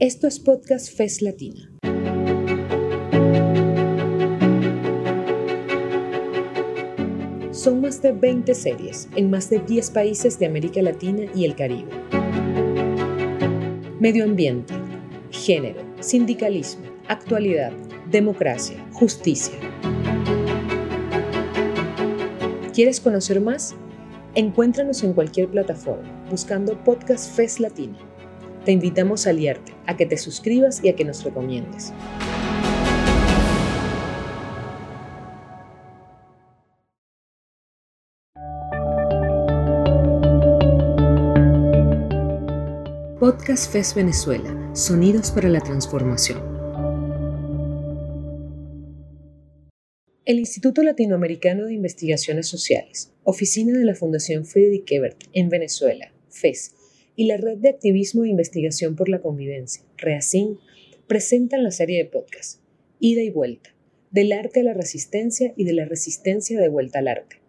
Esto es Podcast FES Latina. Son más de 20 series en más de 10 países de América Latina y el Caribe. Medio ambiente, género, sindicalismo, actualidad, democracia, justicia. ¿Quieres conocer más? Encuéntranos en cualquier plataforma buscando Podcast FES Latina te invitamos a aliarte, a que te suscribas y a que nos recomiendes. Podcast FES Venezuela, Sonidos para la Transformación. El Instituto Latinoamericano de Investigaciones Sociales, oficina de la Fundación Friedrich Ebert en Venezuela, FES, y la Red de Activismo e Investigación por la Convivencia, REACIN, presentan la serie de podcast Ida y Vuelta, del arte a la resistencia y de la resistencia de vuelta al arte.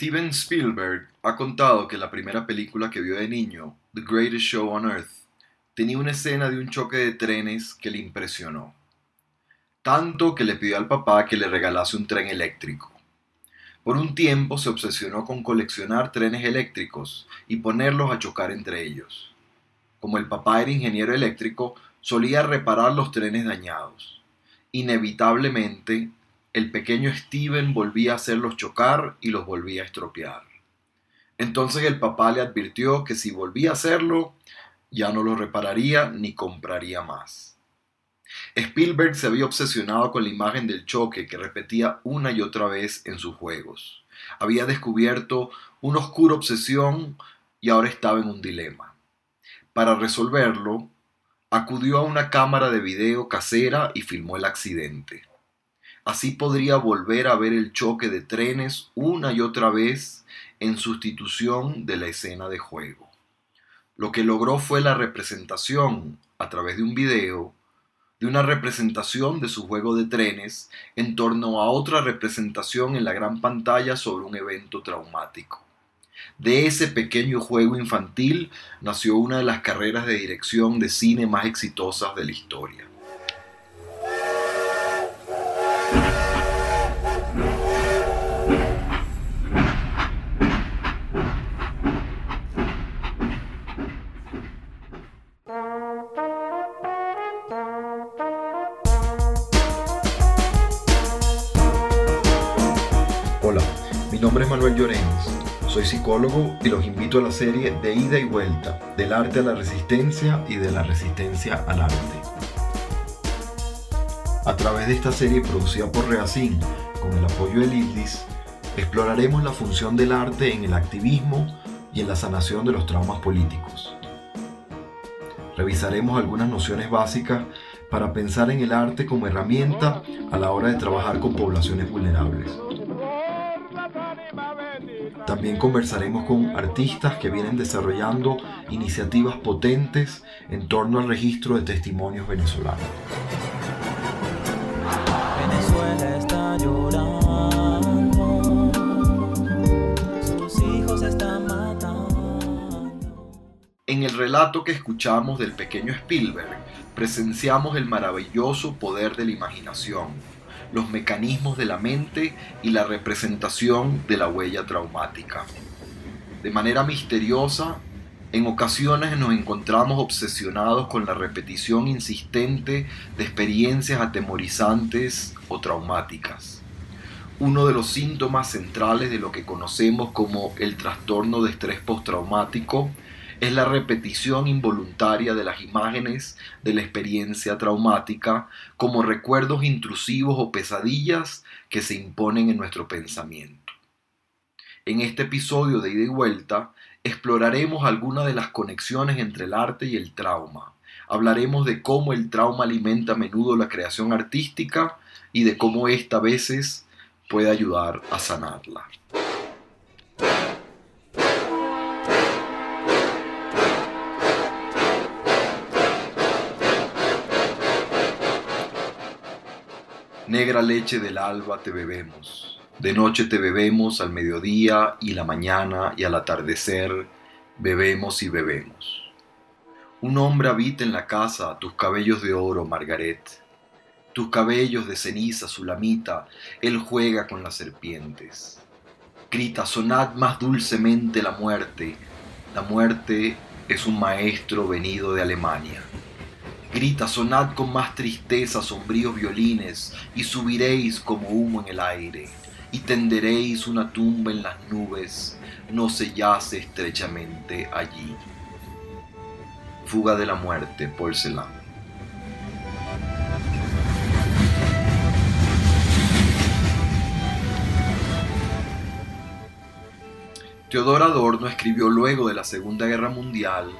Steven Spielberg ha contado que la primera película que vio de niño, The Greatest Show on Earth, tenía una escena de un choque de trenes que le impresionó. Tanto que le pidió al papá que le regalase un tren eléctrico. Por un tiempo se obsesionó con coleccionar trenes eléctricos y ponerlos a chocar entre ellos. Como el papá era ingeniero eléctrico, solía reparar los trenes dañados. Inevitablemente, el pequeño Steven volvía a hacerlos chocar y los volvía a estropear. Entonces el papá le advirtió que si volvía a hacerlo, ya no lo repararía ni compraría más. Spielberg se había obsesionado con la imagen del choque que repetía una y otra vez en sus juegos. Había descubierto una oscura obsesión y ahora estaba en un dilema. Para resolverlo, acudió a una cámara de video casera y filmó el accidente. Así podría volver a ver el choque de trenes una y otra vez en sustitución de la escena de juego. Lo que logró fue la representación, a través de un video, de una representación de su juego de trenes en torno a otra representación en la gran pantalla sobre un evento traumático. De ese pequeño juego infantil nació una de las carreras de dirección de cine más exitosas de la historia. Nombre es Manuel Llorens, soy psicólogo y los invito a la serie de ida y vuelta, del arte a la resistencia y de la resistencia al arte. A través de esta serie producida por Reacin, con el apoyo del IDLIS, exploraremos la función del arte en el activismo y en la sanación de los traumas políticos. Revisaremos algunas nociones básicas para pensar en el arte como herramienta a la hora de trabajar con poblaciones vulnerables. También conversaremos con artistas que vienen desarrollando iniciativas potentes en torno al registro de testimonios venezolanos. Venezuela está llorando, sus hijos están matando. En el relato que escuchamos del pequeño Spielberg, presenciamos el maravilloso poder de la imaginación, los mecanismos de la mente y la representación de la huella traumática. De manera misteriosa, en ocasiones nos encontramos obsesionados con la repetición insistente de experiencias atemorizantes o traumáticas. Uno de los síntomas centrales de lo que conocemos como el trastorno de estrés postraumático es la repetición involuntaria de las imágenes de la experiencia traumática como recuerdos intrusivos o pesadillas que se imponen en nuestro pensamiento. En este episodio de ida y vuelta exploraremos algunas de las conexiones entre el arte y el trauma. Hablaremos de cómo el trauma alimenta a menudo la creación artística y de cómo ésta a veces puede ayudar a sanarla. Negra leche del alba te bebemos, de noche te bebemos al mediodía y la mañana y al atardecer, bebemos y bebemos. Un hombre habita en la casa, tus cabellos de oro, Margaret, tus cabellos de ceniza, Sulamita, él juega con las serpientes. Grita, sonad más dulcemente la muerte, la muerte es un maestro venido de Alemania. Grita, sonad con más tristeza sombríos violines, y subiréis como humo en el aire, y tenderéis una tumba en las nubes, no se yace estrechamente allí. Fuga de la muerte, Paul Celan. Teodor Adorno escribió luego de la Segunda Guerra Mundial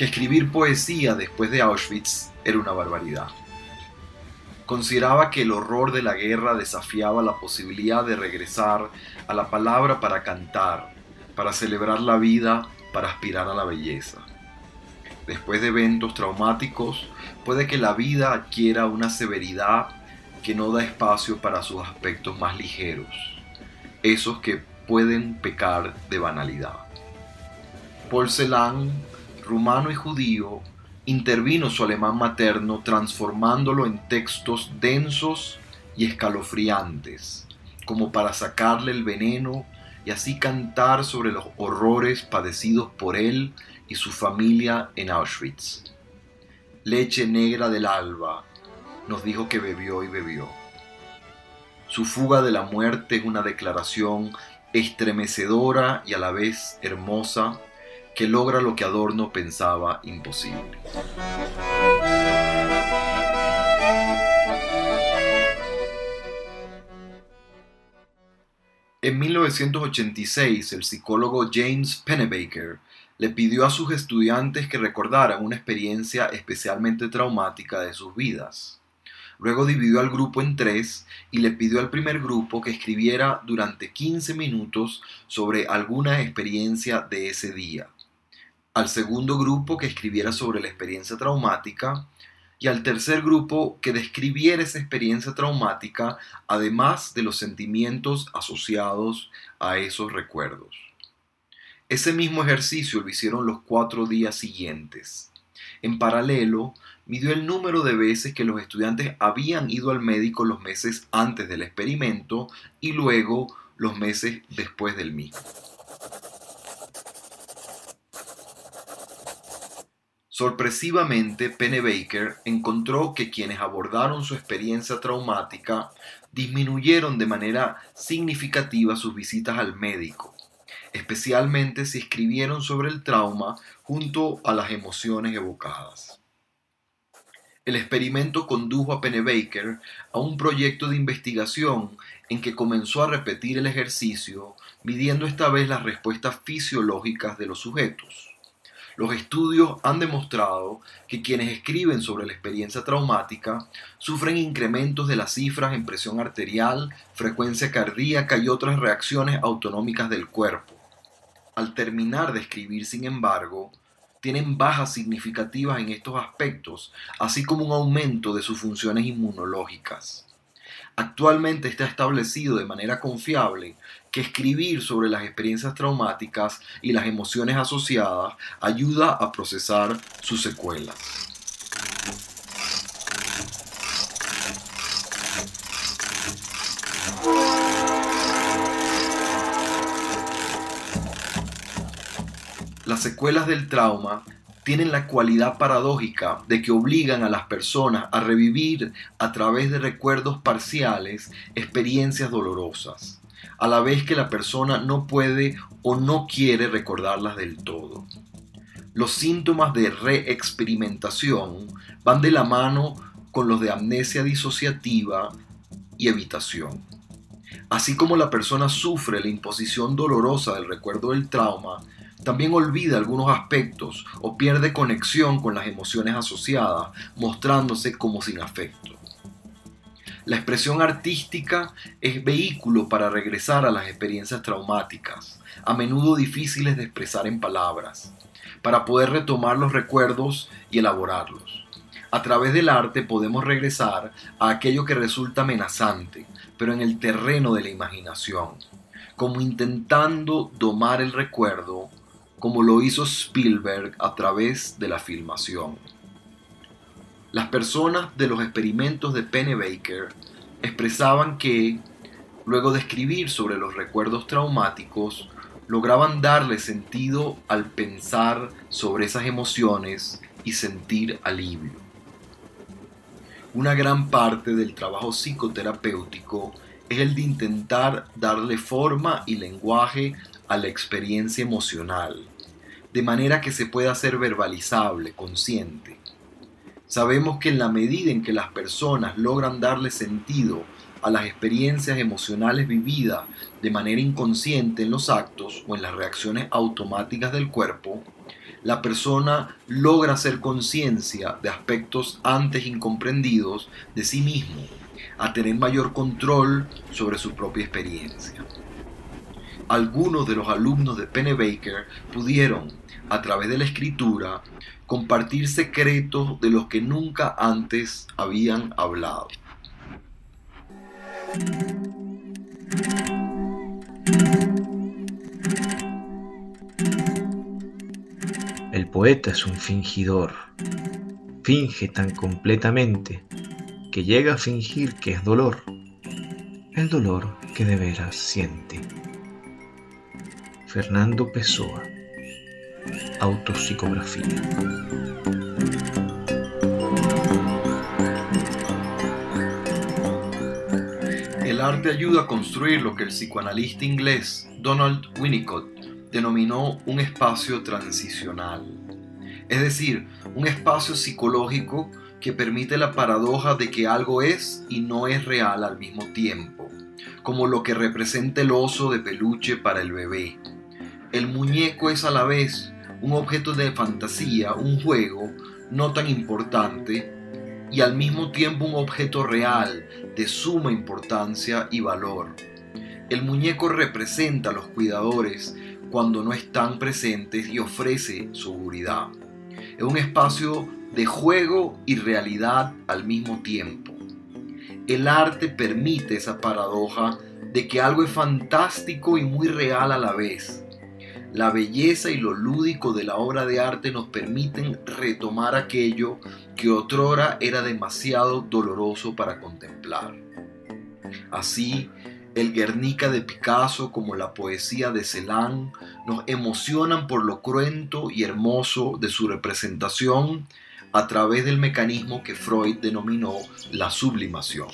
que escribir poesía después de Auschwitz era una barbaridad. Consideraba que el horror de la guerra desafiaba la posibilidad de regresar a la palabra para cantar, para celebrar la vida, para aspirar a la belleza. Después de eventos traumáticos, puede que la vida adquiera una severidad que no da espacio para sus aspectos más ligeros, esos que pueden pecar de banalidad. Paul rumano y judío, intervino su alemán materno transformándolo en textos densos y escalofriantes, como para sacarle el veneno y así cantar sobre los horrores padecidos por él y su familia en Auschwitz. Leche negra del alba, nos dijo que bebió y bebió. Su fuga de la muerte es una declaración estremecedora y a la vez hermosa que logra lo que Adorno pensaba imposible. En 1986, el psicólogo James Pennebaker le pidió a sus estudiantes que recordaran una experiencia especialmente traumática de sus vidas. Luego dividió al grupo en tres y le pidió al primer grupo que escribiera durante 15 minutos sobre alguna experiencia de ese día. Al segundo grupo que escribiera sobre la experiencia traumática y al tercer grupo que describiera esa experiencia traumática además de los sentimientos asociados a esos recuerdos. Ese mismo ejercicio lo hicieron los cuatro días siguientes. En paralelo, midió el número de veces que los estudiantes habían ido al médico los meses antes del experimento y luego los meses después del mismo. Sorpresivamente, Pennebaker encontró que quienes abordaron su experiencia traumática disminuyeron de manera significativa sus visitas al médico, especialmente si escribieron sobre el trauma junto a las emociones evocadas. El experimento condujo a Pennebaker a un proyecto de investigación en que comenzó a repetir el ejercicio, midiendo esta vez las respuestas fisiológicas de los sujetos. Los estudios han demostrado que quienes escriben sobre la experiencia traumática sufren incrementos de las cifras en presión arterial, frecuencia cardíaca y otras reacciones autonómicas del cuerpo. Al terminar de escribir, sin embargo, tienen bajas significativas en estos aspectos, así como un aumento de sus funciones inmunológicas. Actualmente está establecido de manera confiable que escribir sobre las experiencias traumáticas y las emociones asociadas ayuda a procesar sus secuelas. Las secuelas del trauma tienen la cualidad paradójica de que obligan a las personas a revivir a través de recuerdos parciales experiencias dolorosas, a la vez que la persona no puede o no quiere recordarlas del todo. Los síntomas de reexperimentación van de la mano con los de amnesia disociativa y evitación. Así como la persona sufre la imposición dolorosa del recuerdo del trauma, también olvida algunos aspectos o pierde conexión con las emociones asociadas, mostrándose como sin afecto. La expresión artística es vehículo para regresar a las experiencias traumáticas, a menudo difíciles de expresar en palabras, para poder retomar los recuerdos y elaborarlos. A través del arte podemos regresar a aquello que resulta amenazante, pero en el terreno de la imaginación, como intentando domar el recuerdo, como lo hizo Spielberg a través de la filmación. Las personas de los experimentos de Pennebaker expresaban que, luego de escribir sobre los recuerdos traumáticos, lograban darle sentido al pensar sobre esas emociones y sentir alivio. Una gran parte del trabajo psicoterapéutico es el de intentar darle forma y lenguaje a la experiencia emocional, de manera que se pueda ser verbalizable, consciente. Sabemos que en la medida en que las personas logran darle sentido a las experiencias emocionales vividas de manera inconsciente en los actos o en las reacciones automáticas del cuerpo, la persona logra hacer conciencia de aspectos antes incomprendidos de sí mismo, a tener mayor control sobre su propia experiencia. Algunos de los alumnos de Pennebaker pudieron, a través de la escritura, compartir secretos de los que nunca antes habían hablado. El poeta es un fingidor. Finge tan completamente que llega a fingir que es dolor. El dolor que de veras siente. Fernando Pessoa. Autopsicografía. El arte ayuda a construir lo que el psicoanalista inglés Donald Winnicott denominó un espacio transicional, es decir, un espacio psicológico que permite la paradoja de que algo es y no es real al mismo tiempo, como lo que representa el oso de peluche para el bebé. El muñeco es a la vez un objeto de fantasía, un juego no tan importante, y al mismo tiempo un objeto real de suma importancia y valor. El muñeco representa a los cuidadores cuando no están presentes y ofrece seguridad. Es un espacio de juego y realidad al mismo tiempo. El arte permite esa paradoja de que algo es fantástico y muy real a la vez. La belleza y lo lúdico de la obra de arte nos permiten retomar aquello que otrora era demasiado doloroso para contemplar. Así, el Guernica de Picasso como la poesía de Celan nos emocionan por lo cruento y hermoso de su representación a través del mecanismo que Freud denominó la sublimación.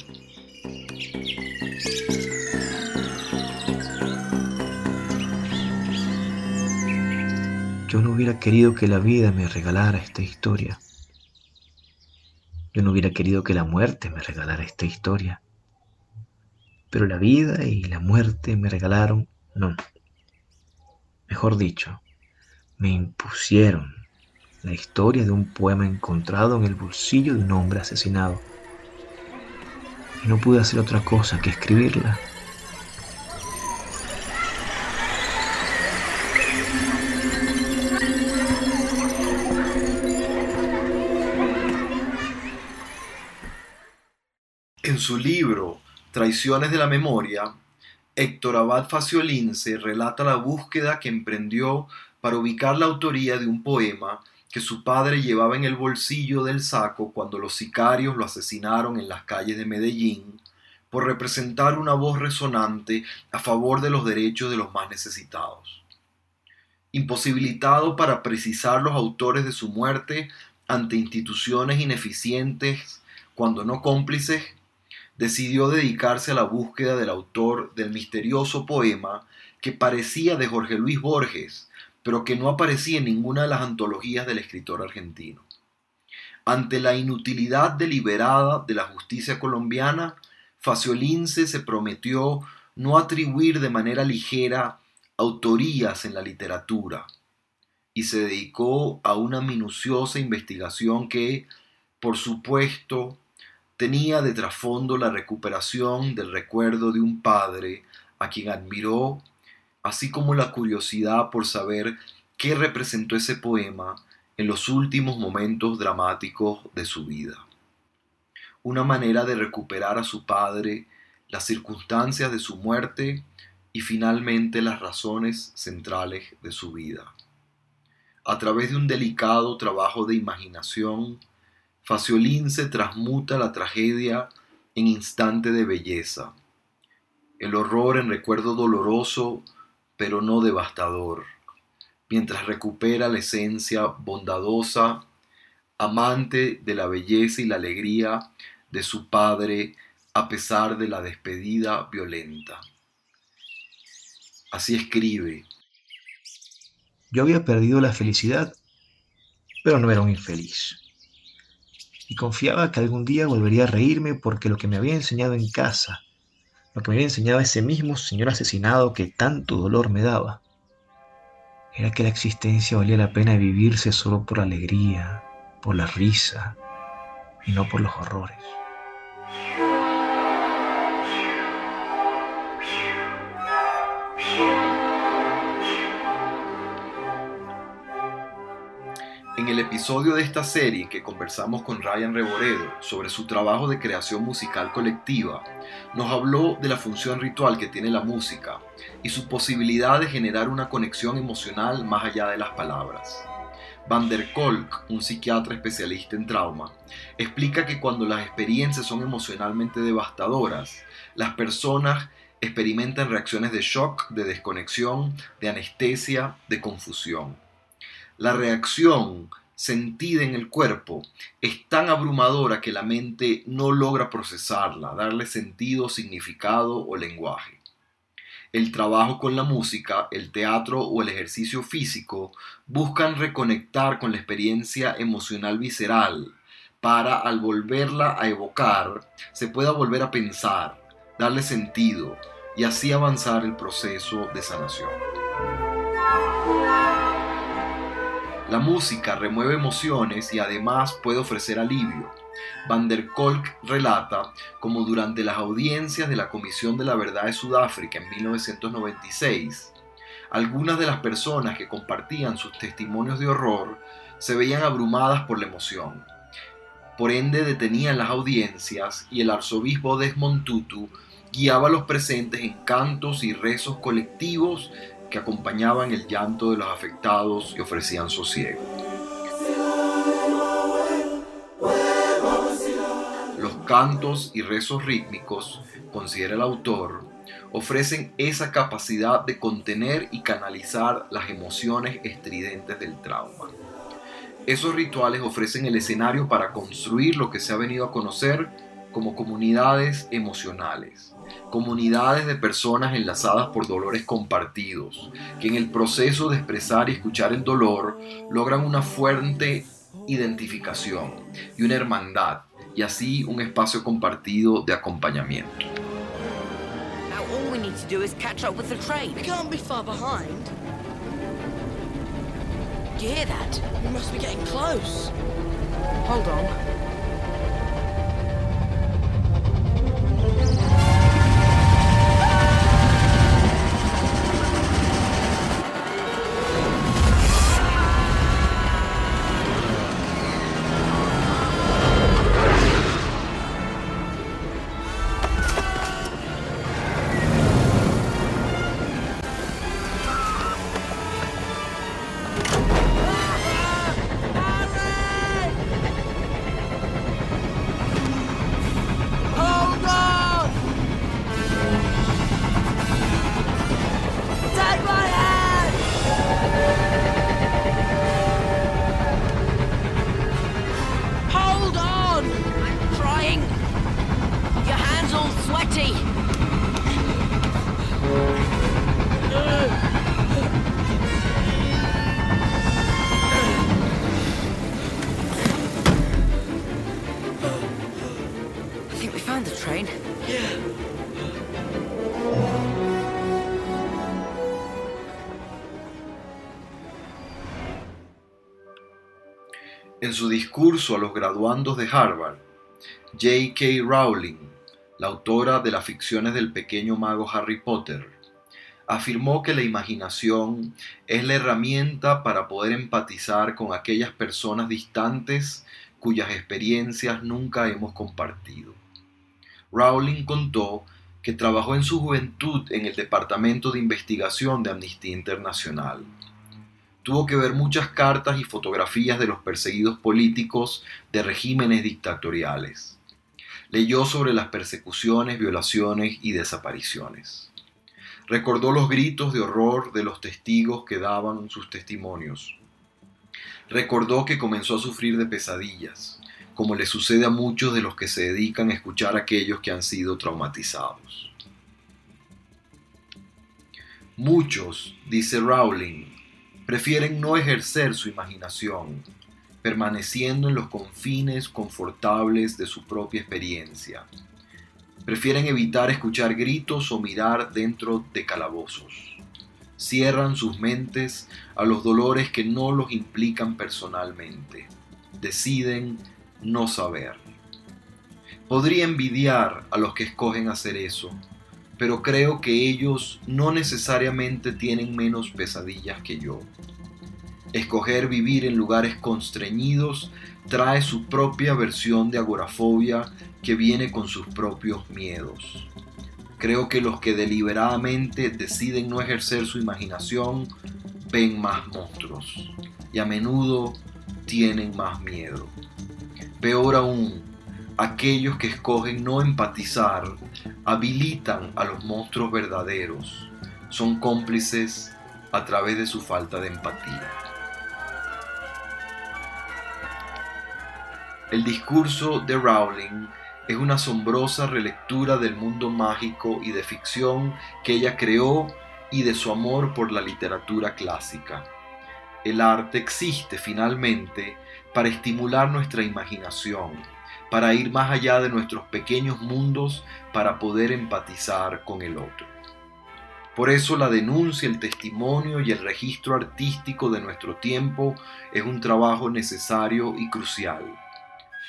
Yo no hubiera querido que la vida me regalara esta historia. Yo no hubiera querido que la muerte me regalara esta historia. Pero la vida y la muerte me regalaron, no. Mejor dicho, me impusieron la historia de un poema encontrado en el bolsillo de un hombre asesinado. Y no pude hacer otra cosa que escribirla. En su libro Traiciones de la Memoria, Héctor Abad Faciolince relata la búsqueda que emprendió para ubicar la autoría de un poema que su padre llevaba en el bolsillo del saco cuando los sicarios lo asesinaron en las calles de Medellín por representar una voz resonante a favor de los derechos de los más necesitados. Imposibilitado para precisar los autores de su muerte ante instituciones ineficientes, cuando no cómplices, decidió dedicarse a la búsqueda del autor del misterioso poema que parecía de Jorge Luis Borges, pero que no aparecía en ninguna de las antologías del escritor argentino. Ante la inutilidad deliberada de la justicia colombiana, Faciolince se prometió no atribuir de manera ligera autorías en la literatura y se dedicó a una minuciosa investigación que, por supuesto, tenía de trasfondo la recuperación del recuerdo de un padre a quien admiró, así como la curiosidad por saber qué representó ese poema en los últimos momentos dramáticos de su vida. Una manera de recuperar a su padre, las circunstancias de su muerte y finalmente las razones centrales de su vida. A través de un delicado trabajo de imaginación, Faciolín se transmuta la tragedia en instante de belleza, el horror en recuerdo doloroso pero no devastador, mientras recupera la esencia bondadosa, amante de la belleza y la alegría de su padre a pesar de la despedida violenta. Así escribe. Yo había perdido la felicidad, pero no era un infeliz. Y confiaba que algún día volvería a reírme porque lo que me había enseñado en casa, lo que me había enseñado ese mismo señor asesinado que tanto dolor me daba, era que la existencia valía la pena vivirse solo por la alegría, por la risa y no por los horrores. En el episodio de esta serie que conversamos con Ryan Reboredo sobre su trabajo de creación musical colectiva, nos habló de la función ritual que tiene la música y su posibilidad de generar una conexión emocional más allá de las palabras. Van der Kolk, un psiquiatra especialista en trauma, explica que cuando las experiencias son emocionalmente devastadoras, las personas experimentan reacciones de shock, de desconexión, de anestesia, de confusión. La reacción sentida en el cuerpo es tan abrumadora que la mente no logra procesarla, darle sentido, significado o lenguaje. El trabajo con la música, el teatro o el ejercicio físico buscan reconectar con la experiencia emocional visceral para al volverla a evocar se pueda volver a pensar, darle sentido y así avanzar el proceso de sanación. La música remueve emociones y además puede ofrecer alivio. Van der Kolk relata como durante las audiencias de la Comisión de la Verdad de Sudáfrica en 1996, algunas de las personas que compartían sus testimonios de horror se veían abrumadas por la emoción. Por ende detenían las audiencias y el arzobispo Desmond Tutu guiaba a los presentes en cantos y rezos colectivos que acompañaban el llanto de los afectados y ofrecían sosiego. Los cantos y rezos rítmicos, considera el autor, ofrecen esa capacidad de contener y canalizar las emociones estridentes del trauma. Esos rituales ofrecen el escenario para construir lo que se ha venido a conocer como comunidades emocionales, comunidades de personas enlazadas por dolores compartidos, que en el proceso de expresar y escuchar el dolor logran una fuerte identificación y una hermandad, y así un espacio compartido de acompañamiento. Now all En su discurso a los graduandos de Harvard, J.K. Rowling, la autora de las ficciones del pequeño mago Harry Potter, afirmó que la imaginación es la herramienta para poder empatizar con aquellas personas distantes cuyas experiencias nunca hemos compartido. Rowling contó que trabajó en su juventud en el Departamento de Investigación de Amnistía Internacional. Tuvo que ver muchas cartas y fotografías de los perseguidos políticos de regímenes dictatoriales. Leyó sobre las persecuciones, violaciones y desapariciones. Recordó los gritos de horror de los testigos que daban sus testimonios. Recordó que comenzó a sufrir de pesadillas, como le sucede a muchos de los que se dedican a escuchar a aquellos que han sido traumatizados. Muchos, dice Rowling, prefieren no ejercer su imaginación, permaneciendo en los confines confortables de su propia experiencia. Prefieren evitar escuchar gritos o mirar dentro de calabozos. Cierran sus mentes a los dolores que no los implican personalmente. Deciden no saber. Podría envidiar a los que escogen hacer eso, pero creo que ellos no necesariamente tienen menos pesadillas que yo. Escoger vivir en lugares constreñidos trae su propia versión de agorafobia que viene con sus propios miedos. Creo que los que deliberadamente deciden no ejercer su imaginación ven más monstruos y a menudo tienen más miedo. Peor aún, aquellos que escogen no empatizar habilitan a los monstruos verdaderos. Son cómplices a través de su falta de empatía. El discurso de Rowling es una asombrosa relectura del mundo mágico y de ficción que ella creó y de su amor por la literatura clásica. El arte existe finalmente para estimular nuestra imaginación, para ir más allá de nuestros pequeños mundos, para poder empatizar con el otro. Por eso la denuncia, el testimonio y el registro artístico de nuestro tiempo es un trabajo necesario y crucial.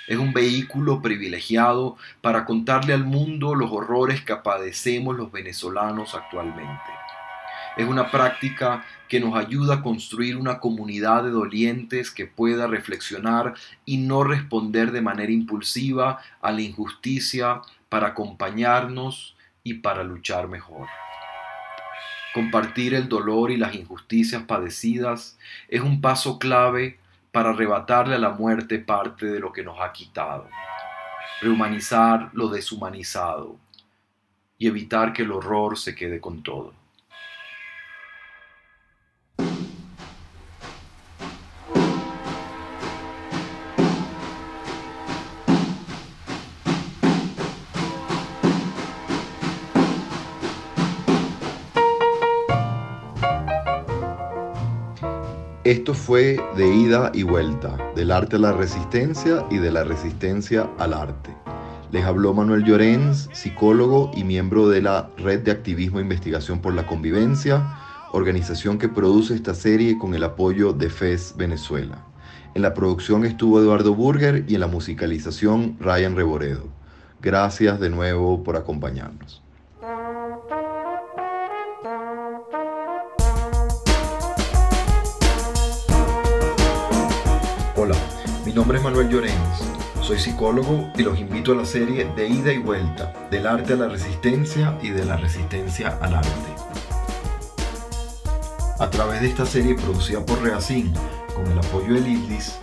Es un vehículo privilegiado para contarle al mundo los horrores que padecemos los venezolanos actualmente. Es una práctica que nos ayuda a construir una comunidad de dolientes que pueda reflexionar y no responder de manera impulsiva a la injusticia para acompañarnos y para luchar mejor. Compartir el dolor y las injusticias padecidas es un paso clave para arrebatarle a la muerte parte de lo que nos ha quitado, rehumanizar lo deshumanizado y evitar que el horror se quede con todo. Esto fue de ida y vuelta, del arte a la resistencia y de la resistencia al arte. Les habló Manuel Llorens, psicólogo y miembro de la Red de Activismo e Investigación por la Convivencia, organización que produce esta serie con el apoyo de FES Venezuela. En la producción estuvo Eduardo Burger y en la musicalización Ryan Reboredo. Gracias de nuevo por acompañarnos. Hola, mi nombre es Manuel Llorens, soy psicólogo y los invito a la serie de ida y vuelta, del arte a la resistencia y de la resistencia al arte. A través de esta serie producida por Reacin, con el apoyo del ILDIS,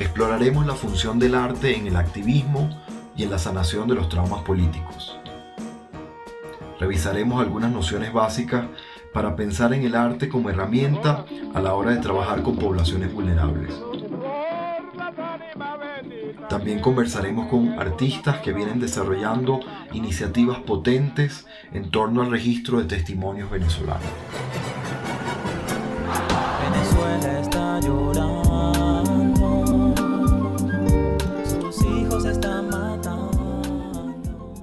exploraremos la función del arte en el activismo y en la sanación de los traumas políticos. Revisaremos algunas nociones básicas para pensar en el arte como herramienta a la hora de trabajar con poblaciones vulnerables. También conversaremos con artistas que vienen desarrollando iniciativas potentes en torno al registro de testimonios venezolanos. Venezuela está llorando. Sus hijos están matando.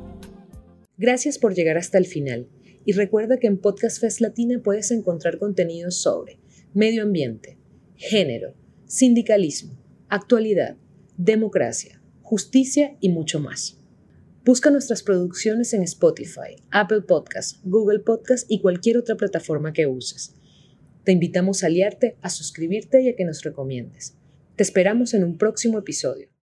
Gracias por llegar hasta el final y recuerda que en Podcast Fest Latina puedes encontrar contenidos sobre medio ambiente, género, sindicalismo, actualidad, democracia, justicia y mucho más. Busca nuestras producciones en Spotify, Apple Podcasts, Google Podcasts y cualquier otra plataforma que uses. Te invitamos a aliarte, a suscribirte y a que nos recomiendes. Te esperamos en un próximo episodio.